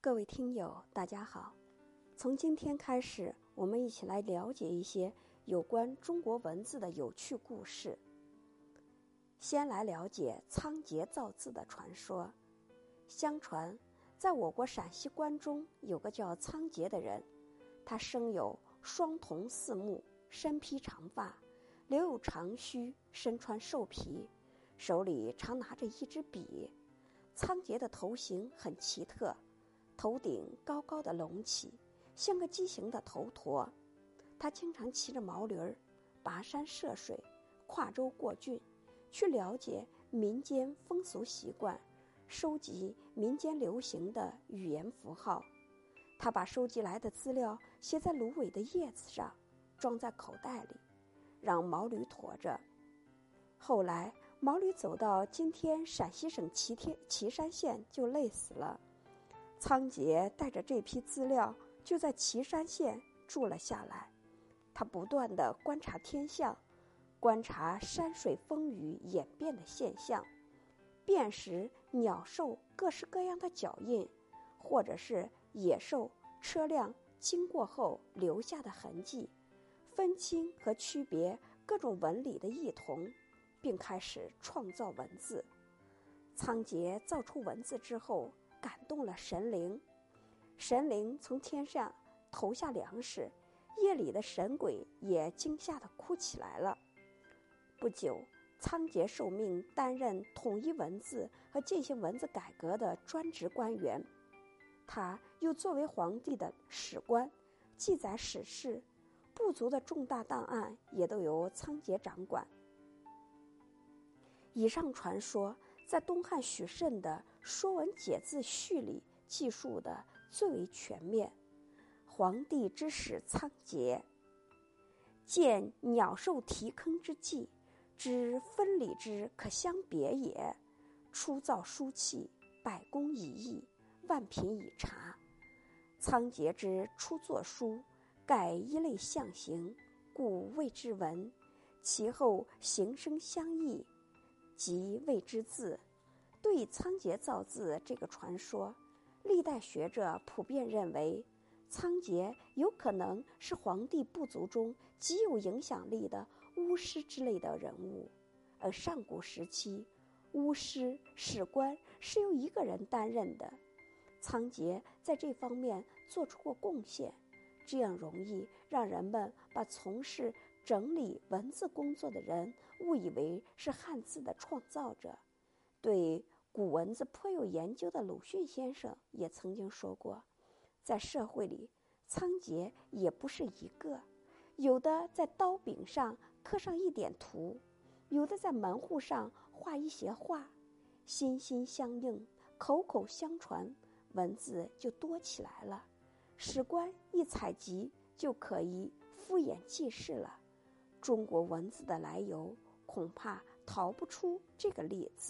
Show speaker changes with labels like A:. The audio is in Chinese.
A: 各位听友，大家好。从今天开始，我们一起来了解一些有关中国文字的有趣故事。先来了解仓颉造字的传说。相传，在我国陕西关中有个叫仓颉的人，他生有双瞳四目，身披长发，留有长须，身穿兽皮，手里常拿着一支笔。仓颉的头型很奇特。头顶高高的隆起，像个畸形的头陀。他经常骑着毛驴儿，跋山涉水，跨州过郡，去了解民间风俗习惯，收集民间流行的语言符号。他把收集来的资料写在芦苇的叶子上，装在口袋里，让毛驴驮着。后来，毛驴走到今天陕西省祁天祁山县，就累死了。仓颉带着这批资料，就在岐山县住了下来。他不断的观察天象，观察山水风雨演变的现象，辨识鸟兽各式各样的脚印，或者是野兽、车辆经过后留下的痕迹，分清和区别各种纹理的异同，并开始创造文字。仓颉造出文字之后。感动了神灵，神灵从天上投下粮食，夜里的神鬼也惊吓的哭起来了。不久，仓颉受命担任统一文字和进行文字改革的专职官员，他又作为皇帝的史官，记载史事，部族的重大档案也都由仓颉掌管。以上传说。在东汉许慎的《说文解字序》里记述的最为全面。黄帝之始仓颉，见鸟兽啼坑之际，知分理之可相别也。初造书契，百工以易，万品以察。仓颉之初作书，盖一类象形，故谓之文。其后形声相异。即谓之字，对仓颉造字这个传说，历代学者普遍认为，仓颉有可能是黄帝部族中极有影响力的巫师之类的人物。而上古时期，巫师、史官是由一个人担任的，仓颉在这方面做出过贡献，这样容易让人们把从事。整理文字工作的人误以为是汉字的创造者。对古文字颇有研究的鲁迅先生也曾经说过，在社会里，仓颉也不是一个，有的在刀柄上刻上一点图，有的在门户上画一些画，心心相印，口口相传，文字就多起来了。史官一采集就可以敷衍记事了。中国文字的来由，恐怕逃不出这个例子。